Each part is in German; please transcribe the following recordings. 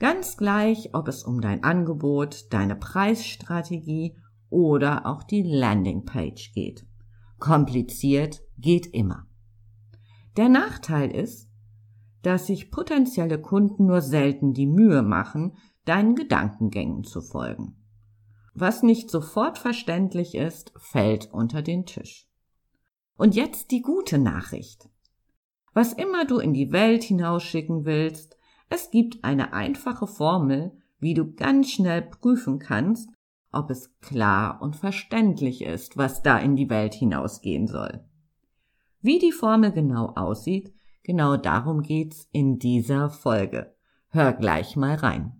Ganz gleich, ob es um dein Angebot, deine Preisstrategie oder auch die Landingpage geht. Kompliziert geht immer. Der Nachteil ist, dass sich potenzielle Kunden nur selten die Mühe machen, deinen Gedankengängen zu folgen. Was nicht sofort verständlich ist, fällt unter den Tisch. Und jetzt die gute Nachricht. Was immer du in die Welt hinausschicken willst, es gibt eine einfache Formel, wie du ganz schnell prüfen kannst, ob es klar und verständlich ist, was da in die Welt hinausgehen soll. Wie die Formel genau aussieht, genau darum geht's in dieser Folge. Hör gleich mal rein.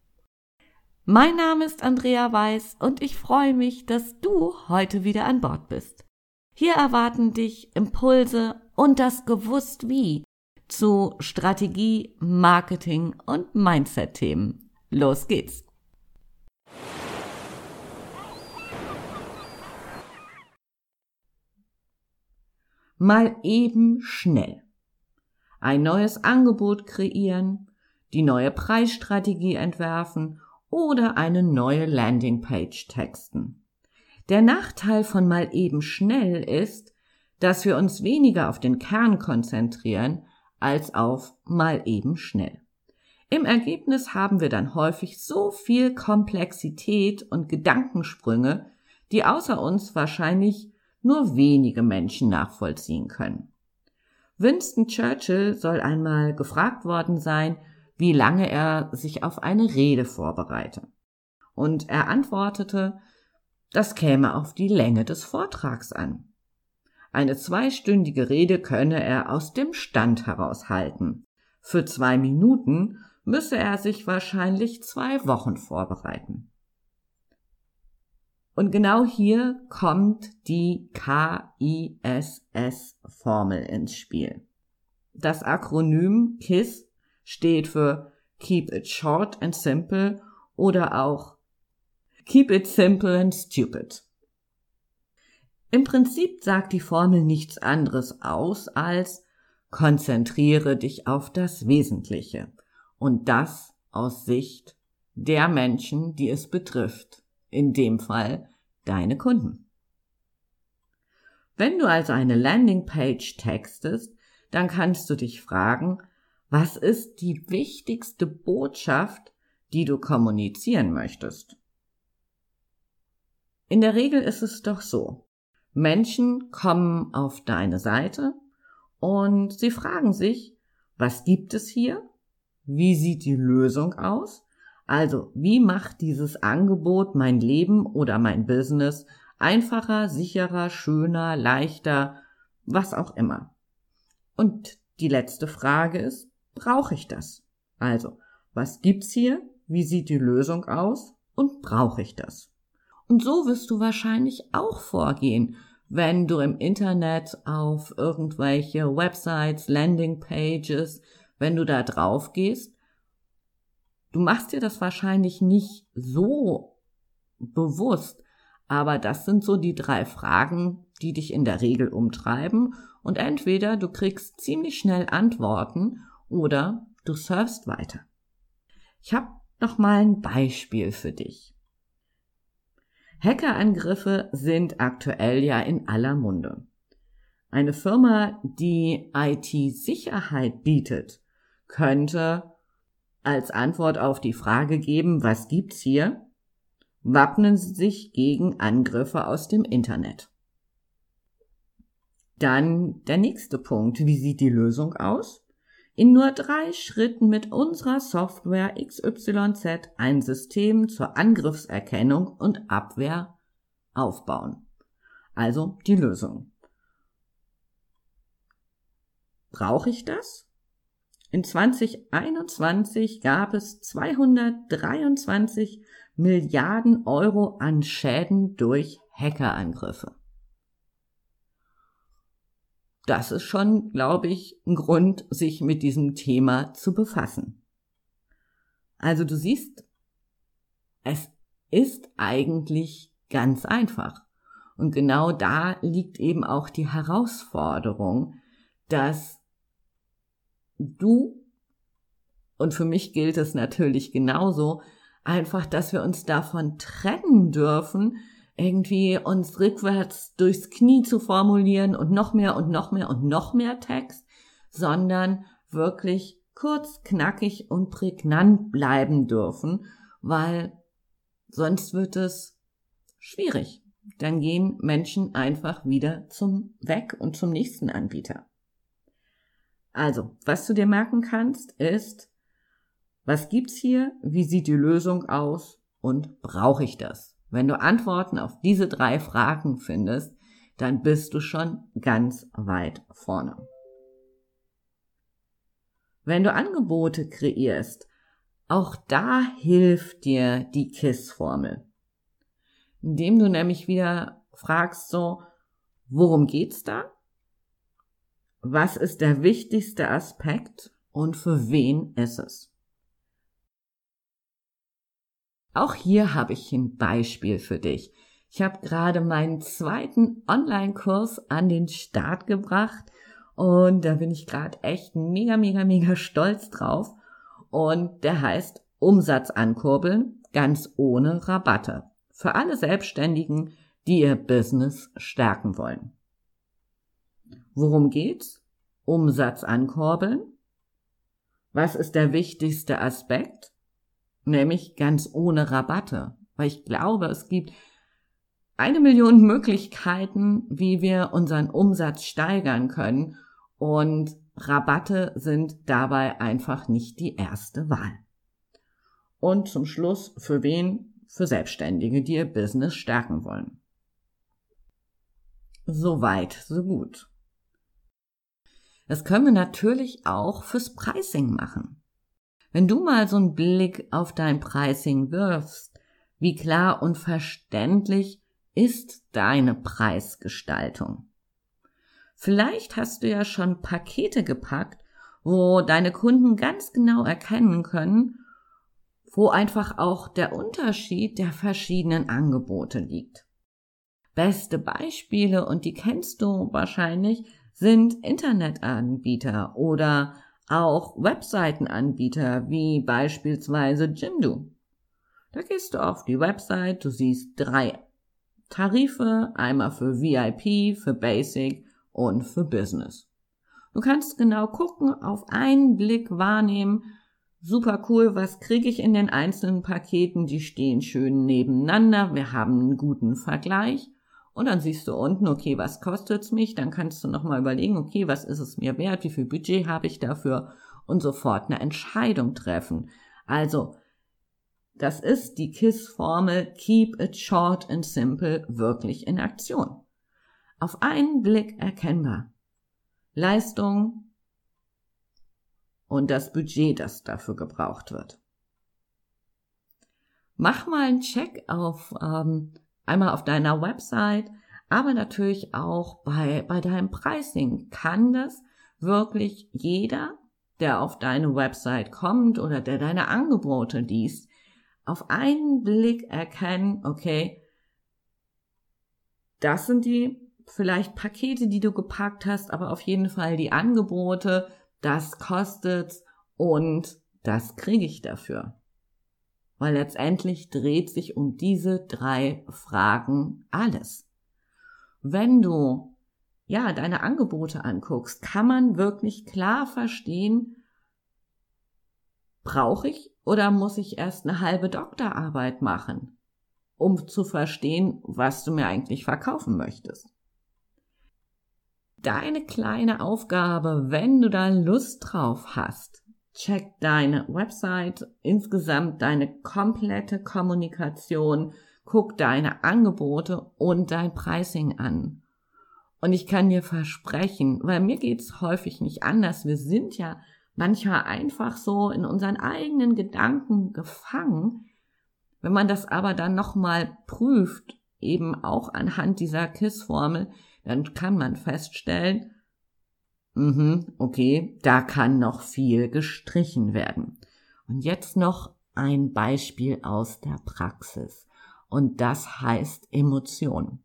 Mein Name ist Andrea Weiß und ich freue mich, dass du heute wieder an Bord bist. Hier erwarten dich Impulse und das Gewusst wie zu Strategie, Marketing und Mindset-Themen. Los geht's! Mal eben schnell. Ein neues Angebot kreieren, die neue Preisstrategie entwerfen oder eine neue Landingpage texten. Der Nachteil von mal eben schnell ist, dass wir uns weniger auf den Kern konzentrieren als auf mal eben schnell. Im Ergebnis haben wir dann häufig so viel Komplexität und Gedankensprünge, die außer uns wahrscheinlich nur wenige Menschen nachvollziehen können. Winston Churchill soll einmal gefragt worden sein, wie lange er sich auf eine Rede vorbereite. Und er antwortete, das käme auf die Länge des Vortrags an. Eine zweistündige Rede könne er aus dem Stand heraus halten. Für zwei Minuten müsse er sich wahrscheinlich zwei Wochen vorbereiten. Und genau hier kommt die KISS-Formel ins Spiel. Das Akronym KISS steht für Keep it short and simple oder auch Keep it simple and stupid. Im Prinzip sagt die Formel nichts anderes aus als konzentriere dich auf das Wesentliche und das aus Sicht der Menschen, die es betrifft, in dem Fall deine Kunden. Wenn du also eine Landingpage textest, dann kannst du dich fragen, was ist die wichtigste Botschaft, die du kommunizieren möchtest? In der Regel ist es doch so. Menschen kommen auf deine Seite und sie fragen sich, was gibt es hier? Wie sieht die Lösung aus? Also, wie macht dieses Angebot mein Leben oder mein Business einfacher, sicherer, schöner, leichter, was auch immer? Und die letzte Frage ist, brauche ich das? Also, was gibt's hier? Wie sieht die Lösung aus? Und brauche ich das? Und so wirst du wahrscheinlich auch vorgehen, wenn du im Internet auf irgendwelche Websites, Landingpages, wenn du da drauf gehst. Du machst dir das wahrscheinlich nicht so bewusst, aber das sind so die drei Fragen, die dich in der Regel umtreiben und entweder du kriegst ziemlich schnell Antworten oder du surfst weiter. Ich habe noch mal ein Beispiel für dich. Hackerangriffe sind aktuell ja in aller Munde. Eine Firma, die IT-Sicherheit bietet, könnte als Antwort auf die Frage geben, was gibt's hier? Wappnen Sie sich gegen Angriffe aus dem Internet. Dann der nächste Punkt. Wie sieht die Lösung aus? In nur drei Schritten mit unserer Software XYZ ein System zur Angriffserkennung und Abwehr aufbauen. Also die Lösung. Brauche ich das? In 2021 gab es 223 Milliarden Euro an Schäden durch Hackerangriffe. Das ist schon, glaube ich, ein Grund, sich mit diesem Thema zu befassen. Also du siehst, es ist eigentlich ganz einfach. Und genau da liegt eben auch die Herausforderung, dass du, und für mich gilt es natürlich genauso, einfach, dass wir uns davon trennen dürfen, irgendwie uns rückwärts durchs Knie zu formulieren und noch mehr und noch mehr und noch mehr Text, sondern wirklich kurz, knackig und prägnant bleiben dürfen, weil sonst wird es schwierig. Dann gehen Menschen einfach wieder zum Weg und zum nächsten Anbieter. Also, was du dir merken kannst, ist, was gibt's hier? Wie sieht die Lösung aus? Und brauche ich das? Wenn du Antworten auf diese drei Fragen findest, dann bist du schon ganz weit vorne. Wenn du Angebote kreierst, auch da hilft dir die KISS-Formel. Indem du nämlich wieder fragst so, worum geht's da? Was ist der wichtigste Aspekt und für wen ist es? Auch hier habe ich ein Beispiel für dich. Ich habe gerade meinen zweiten Online-Kurs an den Start gebracht und da bin ich gerade echt mega, mega, mega stolz drauf. Und der heißt Umsatz ankurbeln, ganz ohne Rabatte. Für alle Selbstständigen, die ihr Business stärken wollen. Worum geht's? Umsatz ankurbeln. Was ist der wichtigste Aspekt? Nämlich ganz ohne Rabatte, weil ich glaube, es gibt eine Million Möglichkeiten, wie wir unseren Umsatz steigern können und Rabatte sind dabei einfach nicht die erste Wahl. Und zum Schluss, für wen? Für Selbstständige, die ihr Business stärken wollen. Soweit, so gut. Das können wir natürlich auch fürs Pricing machen. Wenn du mal so einen Blick auf dein Pricing wirfst, wie klar und verständlich ist deine Preisgestaltung? Vielleicht hast du ja schon Pakete gepackt, wo deine Kunden ganz genau erkennen können, wo einfach auch der Unterschied der verschiedenen Angebote liegt. Beste Beispiele, und die kennst du wahrscheinlich, sind Internetanbieter oder auch Webseitenanbieter wie beispielsweise Jimdo. Da gehst du auf die Website, du siehst drei Tarife, einmal für VIP, für Basic und für Business. Du kannst genau gucken, auf einen Blick wahrnehmen, super cool, was kriege ich in den einzelnen Paketen, die stehen schön nebeneinander, wir haben einen guten Vergleich und dann siehst du unten, okay, was kostet's mich? Dann kannst du nochmal überlegen, okay, was ist es mir wert? Wie viel Budget habe ich dafür? Und sofort eine Entscheidung treffen. Also, das ist die KISS-Formel Keep it short and simple wirklich in Aktion. Auf einen Blick erkennbar. Leistung und das Budget, das dafür gebraucht wird. Mach mal einen Check auf ähm, Einmal auf deiner Website, aber natürlich auch bei, bei deinem Pricing. Kann das wirklich jeder, der auf deine Website kommt oder der deine Angebote liest, auf einen Blick erkennen, okay, das sind die vielleicht Pakete, die du gepackt hast, aber auf jeden Fall die Angebote, das kostet's und das kriege ich dafür weil letztendlich dreht sich um diese drei Fragen alles. Wenn du ja, deine Angebote anguckst, kann man wirklich klar verstehen, brauche ich oder muss ich erst eine halbe Doktorarbeit machen, um zu verstehen, was du mir eigentlich verkaufen möchtest. Deine kleine Aufgabe, wenn du da Lust drauf hast, check deine Website, insgesamt deine komplette Kommunikation, guck deine Angebote und dein Pricing an. Und ich kann dir versprechen, weil mir geht's häufig nicht anders. Wir sind ja manchmal einfach so in unseren eigenen Gedanken gefangen. Wenn man das aber dann nochmal prüft, eben auch anhand dieser KISS-Formel, dann kann man feststellen, mhm, okay, da kann noch viel gestrichen werden. Und jetzt noch ein Beispiel aus der Praxis. Und das heißt Emotion.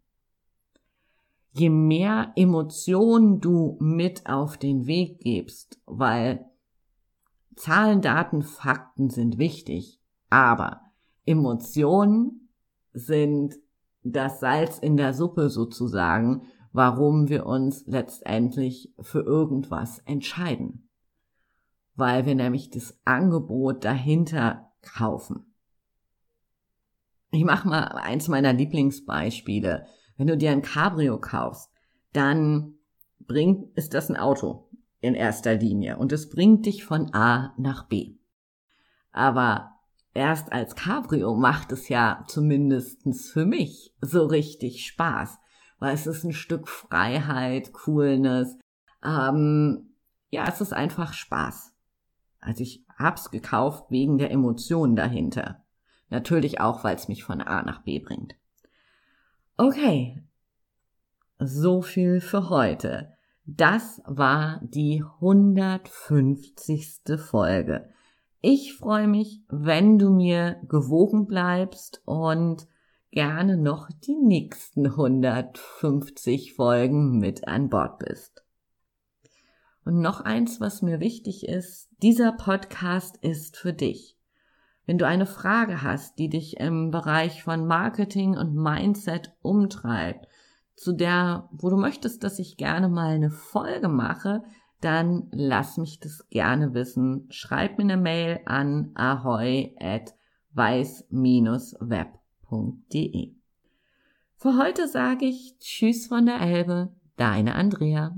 Je mehr Emotionen du mit auf den Weg gibst, weil Zahlen, Daten, Fakten sind wichtig, aber Emotionen sind das Salz in der Suppe sozusagen, warum wir uns letztendlich für irgendwas entscheiden. Weil wir nämlich das Angebot dahinter kaufen. Ich mache mal eins meiner Lieblingsbeispiele. Wenn du dir ein Cabrio kaufst, dann bringt, ist das ein Auto in erster Linie und es bringt dich von A nach B. Aber erst als Cabrio macht es ja zumindestens für mich so richtig Spaß, weil es ist ein Stück Freiheit, Coolness. Ähm, ja, es ist einfach Spaß. Also ich hab's gekauft wegen der Emotionen dahinter. Natürlich auch, weil es mich von A nach B bringt. Okay, so viel für heute. Das war die 150. Folge. Ich freue mich, wenn du mir gewogen bleibst und gerne noch die nächsten 150 Folgen mit an Bord bist. Und noch eins, was mir wichtig ist, dieser Podcast ist für dich. Wenn du eine Frage hast, die dich im Bereich von Marketing und Mindset umtreibt, zu der, wo du möchtest, dass ich gerne mal eine Folge mache, dann lass mich das gerne wissen. Schreib mir eine Mail an ahoy at weiß-web.de. Für heute sage ich Tschüss von der Elbe, deine Andrea.